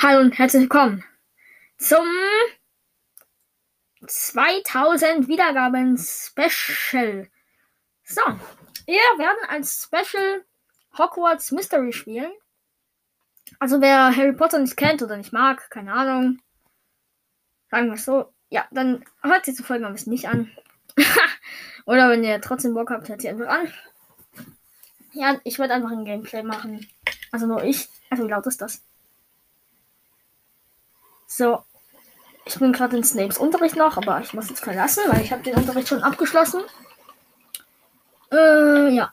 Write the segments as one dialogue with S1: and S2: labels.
S1: Hallo und herzlich willkommen zum 2000 Wiedergaben Special. So, wir werden ein Special Hogwarts Mystery spielen. Also wer Harry Potter nicht kennt oder nicht mag, keine Ahnung, sagen wir es so, ja, dann hört diese Folge am besten nicht an. oder wenn ihr trotzdem Bock habt, hört sie einfach an. Ja, ich werde einfach ein Gameplay machen. Also nur ich. Also wie laut ist das? So. Ich bin gerade in Snapes Unterricht noch, aber ich muss jetzt verlassen, weil ich habe den Unterricht schon abgeschlossen. Äh, ja.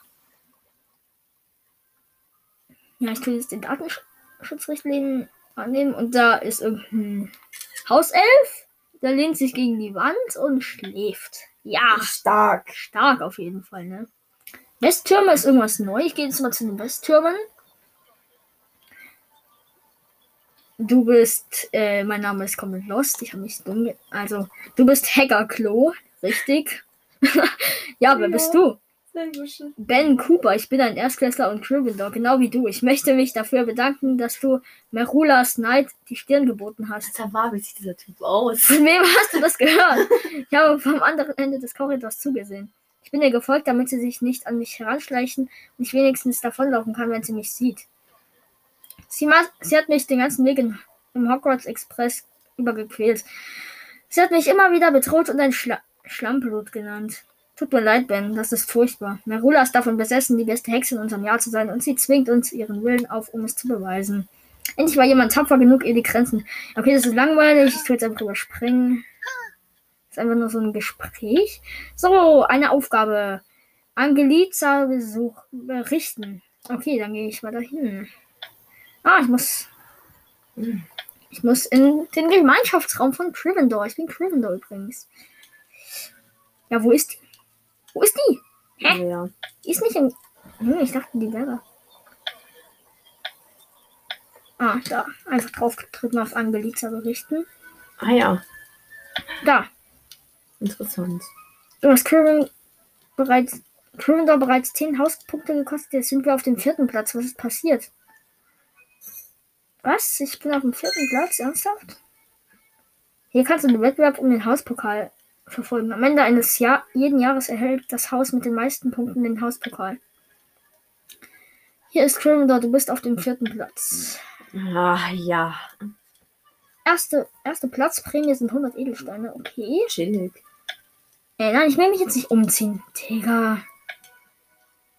S1: Ja, ich tue jetzt den Datenschutzrichtlinien annehmen und da ist irgendein Hauself. Der lehnt sich gegen die Wand und schläft. Ja.
S2: Stark.
S1: Stark auf jeden Fall, ne? Westtürme ist irgendwas neu. Ich gehe jetzt mal zu den Westtürmen. Du bist, äh, mein Name ist komplett lost. Ich habe mich dumm. ge- Also, du bist Hacker Klo, richtig? ja, wer
S2: Ja.
S1: bist du? Ben Cooper, ich bin ein Erstklässler und Gryffindor, genau wie du. Ich möchte mich dafür bedanken, dass du Merula Knight die Stirn geboten hast.
S2: Deshalb war wie sieht dieser Typ aus.
S1: Von wem hast du das gehört? Ich habe vom anderen Ende des Korridors zugesehen. Ich bin ihr gefolgt, damit sie sich nicht an mich heranschleichen und ich wenigstens davonlaufen kann, wenn sie mich sieht. Sie, sie hat mich den ganzen Weg in, im Hogwarts Express übergequält. Sie hat mich immer wieder bedroht und ein Schla Schlammblut genannt. Tut mir leid, Ben, das ist furchtbar. Merula ist davon besessen, die beste Hexe in unserem Jahr zu sein und sie zwingt uns ihren Willen auf, um es zu beweisen. Endlich war jemand tapfer genug, ihr die Grenzen. Okay, das ist langweilig, ich tue jetzt einfach überspringen. Das ist einfach nur so ein Gespräch. So, eine Aufgabe. Angeliza Besuch berichten. Okay, dann gehe ich mal dahin. Ah, ich muss. Ich muss in den Gemeinschaftsraum von Gryffindor. Ich bin Gryffindor übrigens. Ja, wo ist die? Wo ist die? Hä?
S2: Ja.
S1: Die ist nicht im. Hm, ich dachte, die wäre. Ah, da. Einfach draufgetreten auf Angeliza berichten.
S2: Ah ja,
S1: Da.
S2: interessant.
S1: Du hast Gryffindor bereits, Gryffindor bereits 10 Hauspunkte gekostet. Jetzt sind wir auf dem vierten Platz. Was ist passiert? Was? Ich bin auf dem vierten Platz? Ernsthaft? Hier kannst du den Wettbewerb um den Hauspokal verfolgen. Am Ende eines Jahr, jeden Jahres erhält das Haus mit den meisten Punkten den Hauspokal. Hier ist Gryffindor. Du bist auf dem vierten Platz.
S2: Ah ja,
S1: Erste, erste Platzprämie sind 100 Edelsteine. Okay.
S2: chillig.
S1: Ey, nein, ich will mich jetzt nicht umziehen. Digga.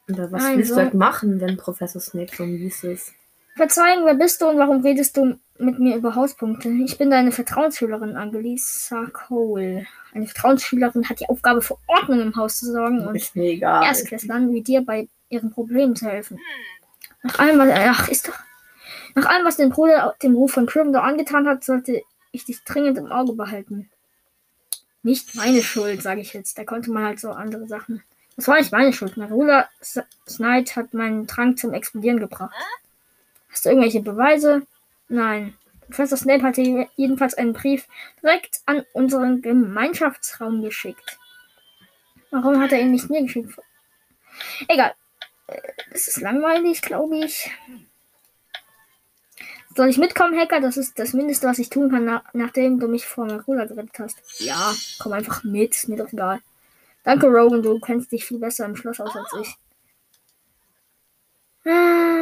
S2: Oder was
S1: Nein,
S2: willst du halt machen, wenn Professor Snape so mies ist?
S1: Verzeihen, wer bist du und warum redest du mit mir über Hauspunkte? Ich bin deine Vertrauensschülerin, Angelisa Cole. Eine Vertrauensschülerin hat die Aufgabe, für Ordnung im Haus zu sorgen und. Erstklässlern wie dir bei ihren Problemen zu helfen. Nach allem, was, ach, ist doch, nach allem, was dein Bruder dem Ruf von Gryffindor angetan hat, sollte ich dich dringend im Auge behalten. Nicht meine Schuld, sage ich jetzt. Da konnte man halt so andere Sachen. Das war nicht meine Schuld. Marula S- Snyde hat meinen Trank zum Explodieren gebracht. Hast du irgendwelche Beweise? Nein. Professor Snape hatte je- jedenfalls einen Brief direkt an unseren Gemeinschaftsraum geschickt. Warum hat er ihn nicht mir geschickt? Egal. Äh, Das ist langweilig, glaube ich. Soll ich mitkommen, Hacker? Das ist das Mindeste, was ich tun kann, nach, nachdem du mich vor Marula gerettet hast. Ja, komm einfach mit, ist mir doch egal. Danke, Rogan, du kennst dich viel besser im Schloss aus als ich. Ah.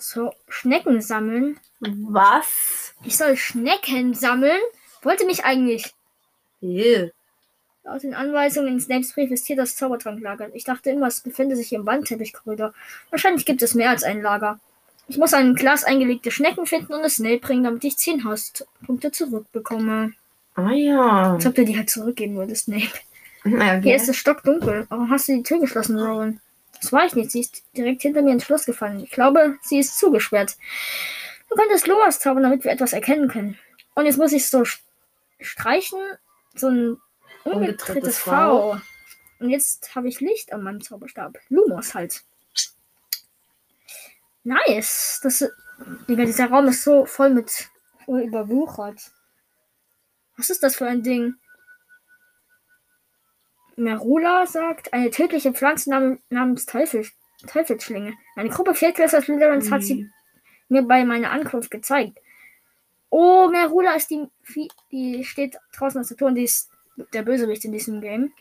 S1: So, Schnecken sammeln.
S2: Was?
S1: Ich soll Schnecken sammeln? Wollte mich eigentlich.
S2: Ew.
S1: Laut den Anweisungen in Snapes Brief ist hier das Zaubertranklager. Ich dachte immer, es befinde sich im Wandteppichkorridor. Wahrscheinlich gibt es mehr als ein Lager. Ich muss ein Glas eingelegte Schnecken finden und es Snape bringen, damit ich 10 Hauspunkte zurückbekomme.
S2: Ah ja.
S1: Als ob du die halt zurückgeben würdest, Snape.
S2: Ja,
S1: Hier ist es stockdunkel. Warum hast du die Tür geschlossen, Rowan? Das war ich nicht. Sie ist direkt hinter mir ins Schloss gefallen. Ich glaube, sie ist zugesperrt. Du könntest Loas zaubern, damit wir etwas erkennen können. Und jetzt muss ich so streichen. So ein
S2: Umgedrehtes
S1: umgedrehtes
S2: V.
S1: V. Und jetzt habe ich Licht an meinem Zauberstab. Lumos halt. Nice. Das, Digga, dieser Raum ist so voll mit voll überwuchert. Was ist das für ein Ding? Merula sagt, eine tödliche Pflanze nam namens Teufel, Teufelsschlinge. Eine Gruppe Viertklässler Slytherins hat sie mir bei meiner Ankunft gezeigt. Oh, Merula ist die, die steht draußen aus der Tür und die ist der Bösewicht in diesem Game.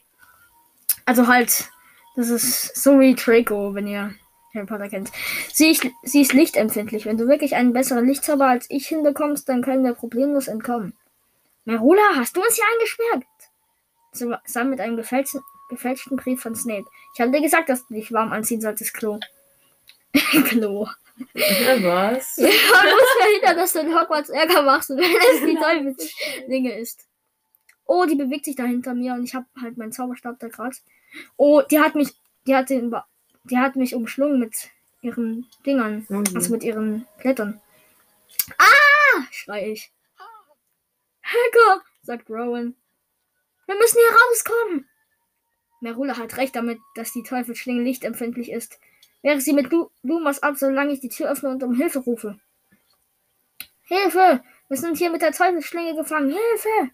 S1: Also halt, das ist so wie Draco, wenn ihr Harry Potter kennt. Sie ist, sie ist lichtempfindlich. Wenn du wirklich einen besseren Lichtzauber als ich hinbekommst, dann können wir problemlos entkommen. Merula, hast du uns hier eingesperrt? Zusammen mit einem gefälschten, gefälschten Brief von Snape. Ich habe dir gesagt, dass du dich warm anziehen solltest, Klo. Klo.
S2: Was?
S1: Ja, du musst verhindern, dass du in Hogwarts Ärger machst, wenn es die Teufelsschlinge ist. Oh, die bewegt sich da hinter mir und ich habe halt meinen Zauberstab da gerade. Oh, die hat mich, die hat den, die hat mich umschlungen mit ihren Dingern,
S2: Mhm.
S1: also mit ihren Blättern. Ah, schrei ich. Hacker, sagt Rowan. Wir müssen hier rauskommen. Merula hat recht damit, dass die Teufelsschlinge lichtempfindlich ist. Wehre sie mit Lu Lumas ab, solange ich die Tür öffne und um Hilfe rufe. Hilfe! Wir sind hier mit der Teufelsschlinge gefangen. Hilfe!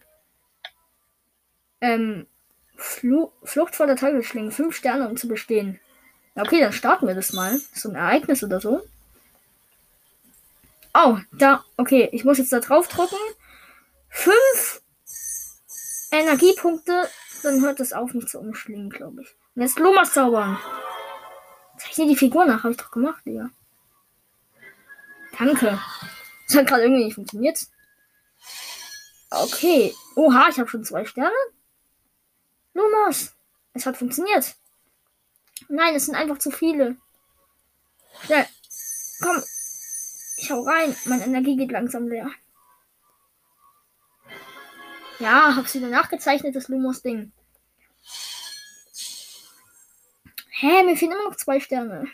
S1: Ähm, Flu Flucht vor der Teufelsschlinge. Fünf Sterne, um zu bestehen. Ja, okay, dann starten wir das mal. So ein Ereignis oder so. Oh, da. Okay, ich muss jetzt da drauf drücken. Fünf Energiepunkte. Dann hört es auf, mich zu umschlingen, glaube ich. Und jetzt Lumas zaubern. Zeichne die Figur nach, habe ich doch gemacht, Digga. Danke. Das hat gerade irgendwie nicht funktioniert. Okay. Oha, ich habe schon zwei Sterne. Lumos. Es hat funktioniert. Nein, es sind einfach zu viele. Schnell. Komm. Ich hau rein. Meine Energie geht langsam leer. Ja, hab's wieder nachgezeichnet, das Lumos-Ding. Hä, mir fehlen immer noch zwei Sterne.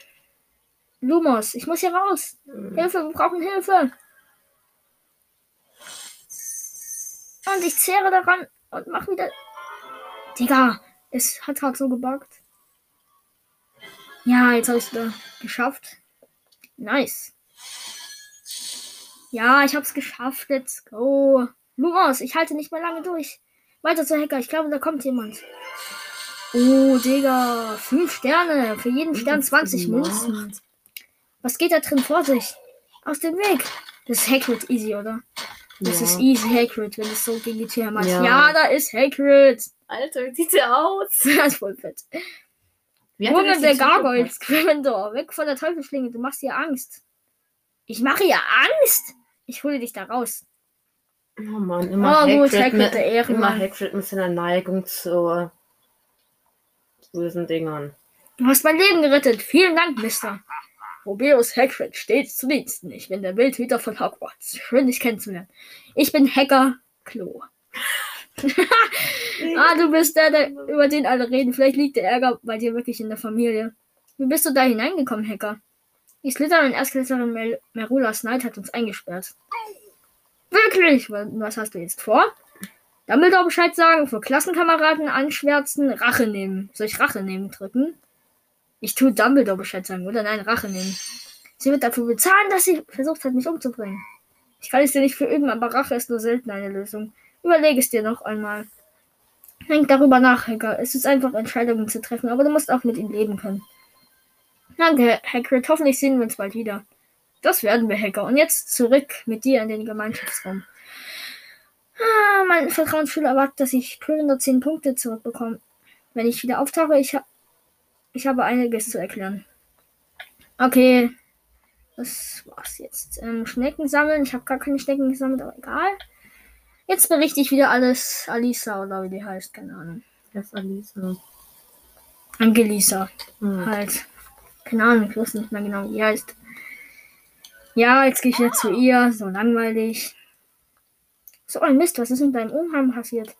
S1: Lumos, ich muss hier raus. Hilfe, wir brauchen Hilfe. Und ich zehre daran und mach wieder. Digga, es hat gerade so gebuggt. Ja, jetzt habe ich es geschafft. Nice. Ja, ich hab's geschafft. Let's go. Lumos, ich halte nicht mehr lange durch. Weiter zur Hacker. Ich glaube, da kommt jemand. Oh, Digga. Fünf Sterne. Für jeden Stern 20 Münzen. Was geht da drin vor sich? Aus dem Weg. Das ist Hagrid easy, oder? Das
S2: Ja.
S1: ist easy Hagrid, wenn es so gegen die Tür macht. Ja.
S2: Ja.
S1: da ist Hagrid.
S2: Alter, wie sieht der aus?
S1: das ist voll fett.
S2: Er
S1: Junge,
S2: das
S1: der Gargoyles, Gryffindor. Weg von der Teufelsschlinge. Du machst ihr Angst. Ich mache ihr Angst? Ich hole dich da raus.
S2: Oh Mann, immer
S1: Oh, gut,
S2: Hagrid,
S1: Hagrid,
S2: mit,
S1: der Ehrenmann.
S2: immer Hagrid mit seiner Neigung zu bösen Dingern.
S1: Du hast mein Leben gerettet. Vielen Dank, Mister. Rubeus Hagrid stets zu Diensten. Ich bin der Wildhüter von Hogwarts. Schön, dich kennenzulernen. Ich bin Hacker Klo. ah, du bist der, der, über den alle reden. Vielleicht liegt der Ärger bei dir wirklich in der Familie. Wie bist du da hineingekommen, Hacker? Die Slytherin Erstklässlerin Mel Merula Snyde hat uns eingesperrt. Wirklich? Wa- Was hast du jetzt vor? Dumbledore Bescheid sagen, vor Klassenkameraden anschwärzen, Rache nehmen. Soll ich Rache nehmen drücken? Ich tue Dumbledore Bescheid sagen, oder? Nein, Rache nehmen. Sie wird dafür bezahlen, dass sie versucht hat, mich umzubringen. Ich kann es dir nicht verüben, aber Rache ist nur selten eine Lösung. Überlege es dir noch einmal. Denk darüber nach, Hacker. Es ist einfach, Entscheidungen zu treffen, aber du musst auch mit ihnen leben können. Danke, Hagrid. Hoffentlich sehen wir uns bald wieder. Das werden wir, Hacker. Und jetzt zurück mit dir in den Gemeinschaftsraum. Ah, mein Vertrauensschüler erwartet, dass ich 110 Punkte zurückbekomme. Wenn ich wieder auftauche, ich, ha ich habe einiges zu erklären. Okay. Das war's jetzt. Ähm, Schnecken sammeln. Ich habe gar keine Schnecken gesammelt, aber egal. Jetzt berichte ich wieder alles Alisa oder wie die heißt, keine Ahnung.
S2: Das ist Alisa.
S1: Angelisa.
S2: Hm.
S1: Halt. Keine Ahnung, ich weiß nicht mehr genau, wie die heißt. Ja, jetzt gehe ich wieder zu ihr. So langweilig. So ein Mist, was ist mit deinem Umhang passiert?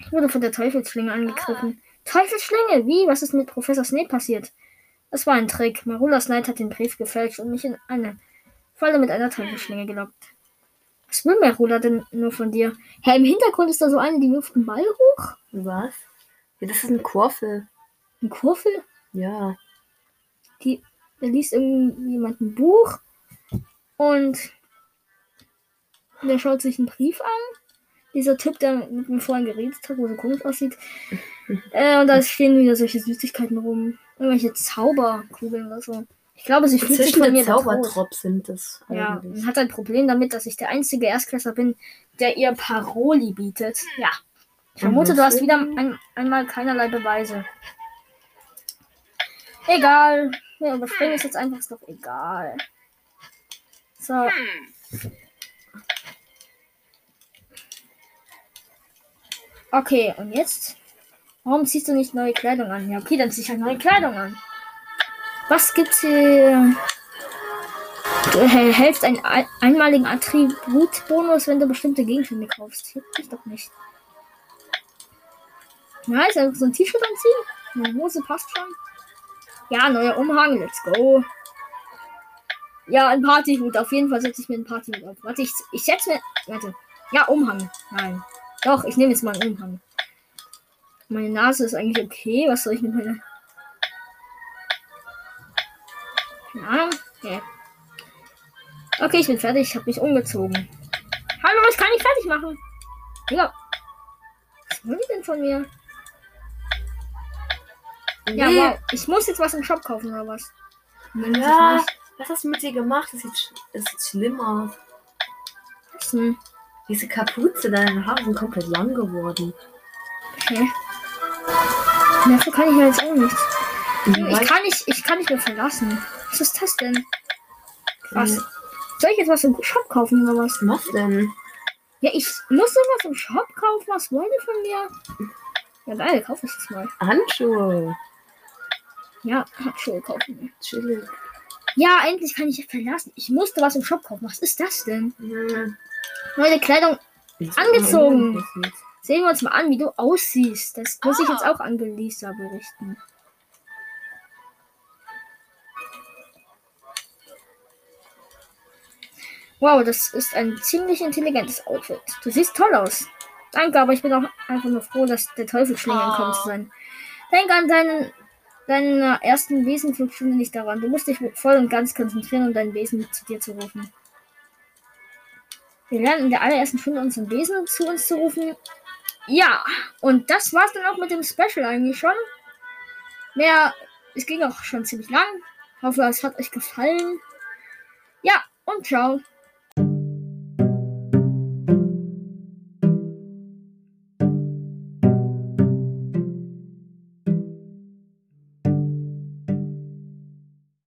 S1: Ich wurde von der Teufelsschlinge angegriffen. Teufelsschlinge? Wie? Was ist mit Professor Snape passiert? Das war ein Trick. Marula Snyde hat den Brief gefälscht und mich in eine Falle mit einer Teufelsschlinge gelockt. Was will Marula denn nur von dir? Hä, im Hintergrund ist da so eine, die wirft einen Ball hoch?
S2: Was? Ja, das ist ein Korfel.
S1: Ein Kurfel?
S2: Ja.
S1: die, da liest irgendjemand ein Buch und der schaut sich einen Brief an. Dieser Typ, der mit mir vorhin geredet hat, wo so komisch aussieht. Äh, und da stehen wieder solche Süßigkeiten rum. irgendwelche Zauberkugeln oder so. Ich glaube, sie fühlt sich von mir bedroht.
S2: Zaubertropf sind es
S1: Ja,
S2: eigentlich.
S1: und hat ein Problem damit, dass ich der einzige Erstklässler bin, der ihr Paroli bietet. Ja. Ich vermute,
S2: Und
S1: du hast wieder ein, einmal keinerlei Beweise. Egal. Wir überspringen es jetzt einfach, ist doch egal. So. Okay, und jetzt? Warum ziehst du nicht neue Kleidung an? Ja, okay, dann zieh ich halt neue Kleidung an. Was gibt's hier? Du erhältst einen ein- einmaligen Attributbonus, wenn du bestimmte Gegenstände kaufst. Hier ich doch nicht. Nice, einfach so ein T-Shirt anziehen. Eine Hose passt schon. Ja, neuer Umhang, let's go. Ja, ein Partyhut. Auf jeden Fall setze ich mir einen Partyhut auf. Warte, ich, ich setze mir. Warte. Ja, Umhang. Nein. Doch, ich nehme jetzt mal einen Umhang. Meine Nase ist eigentlich okay. Was soll ich mit meiner. Keine Ahnung. Ja. Okay, ich bin fertig. Ich habe mich umgezogen. Hallo, ich kann nicht fertig machen. Digga. Was wollen die denn von mir? Ja,
S2: Nee,
S1: wow. Ich muss jetzt was im Shop kaufen oder was? Nein,
S2: Ja, was hast du mit dir gemacht? Das sieht, das sieht schlimm aus.
S1: nicht. Hm,
S2: Diese Kapuze, deine Haare sind komplett lang geworden.
S1: Okay. Dafür kann ich ja jetzt auch nichts.
S2: Und
S1: Ich kann nicht, ich kann nicht mehr verlassen. Was ist das denn? Was?
S2: Hm,
S1: Soll ich jetzt was im Shop kaufen oder was?
S2: Was denn?
S1: Ja, ich muss was im Shop kaufen. Was wollen die von mir? Ja, geil, kaufe ich jetzt mal.
S2: Handschuhe.
S1: Ja, Handschuhe kaufen.
S2: Chillig.
S1: Ja, endlich kann ich verlassen. Ich musste was im Shop kaufen. Was ist das denn?
S2: Hm.
S1: Neue Kleidung. Angezogen. Sehen wir uns mal an, wie du aussiehst. Das muss ich jetzt auch an Lisa berichten. Wow, das ist ein ziemlich intelligentes Outfit. Du siehst toll aus. Danke, aber ich bin auch einfach nur froh, dass der Teufelsschlinge entkommen zu sein. Denk an deinen, deiner ersten Wesenflugstunde nicht daran. Du musst dich voll und ganz konzentrieren, um dein Wesen zu dir zu rufen. Wir lernen in der allerersten Stunde unseren Wesen zu uns zu rufen. Ja, und das war's dann auch mit dem Special eigentlich schon. Mehr, es ging auch schon ziemlich lang. Hoffe, es hat euch gefallen. Ja, und ciao.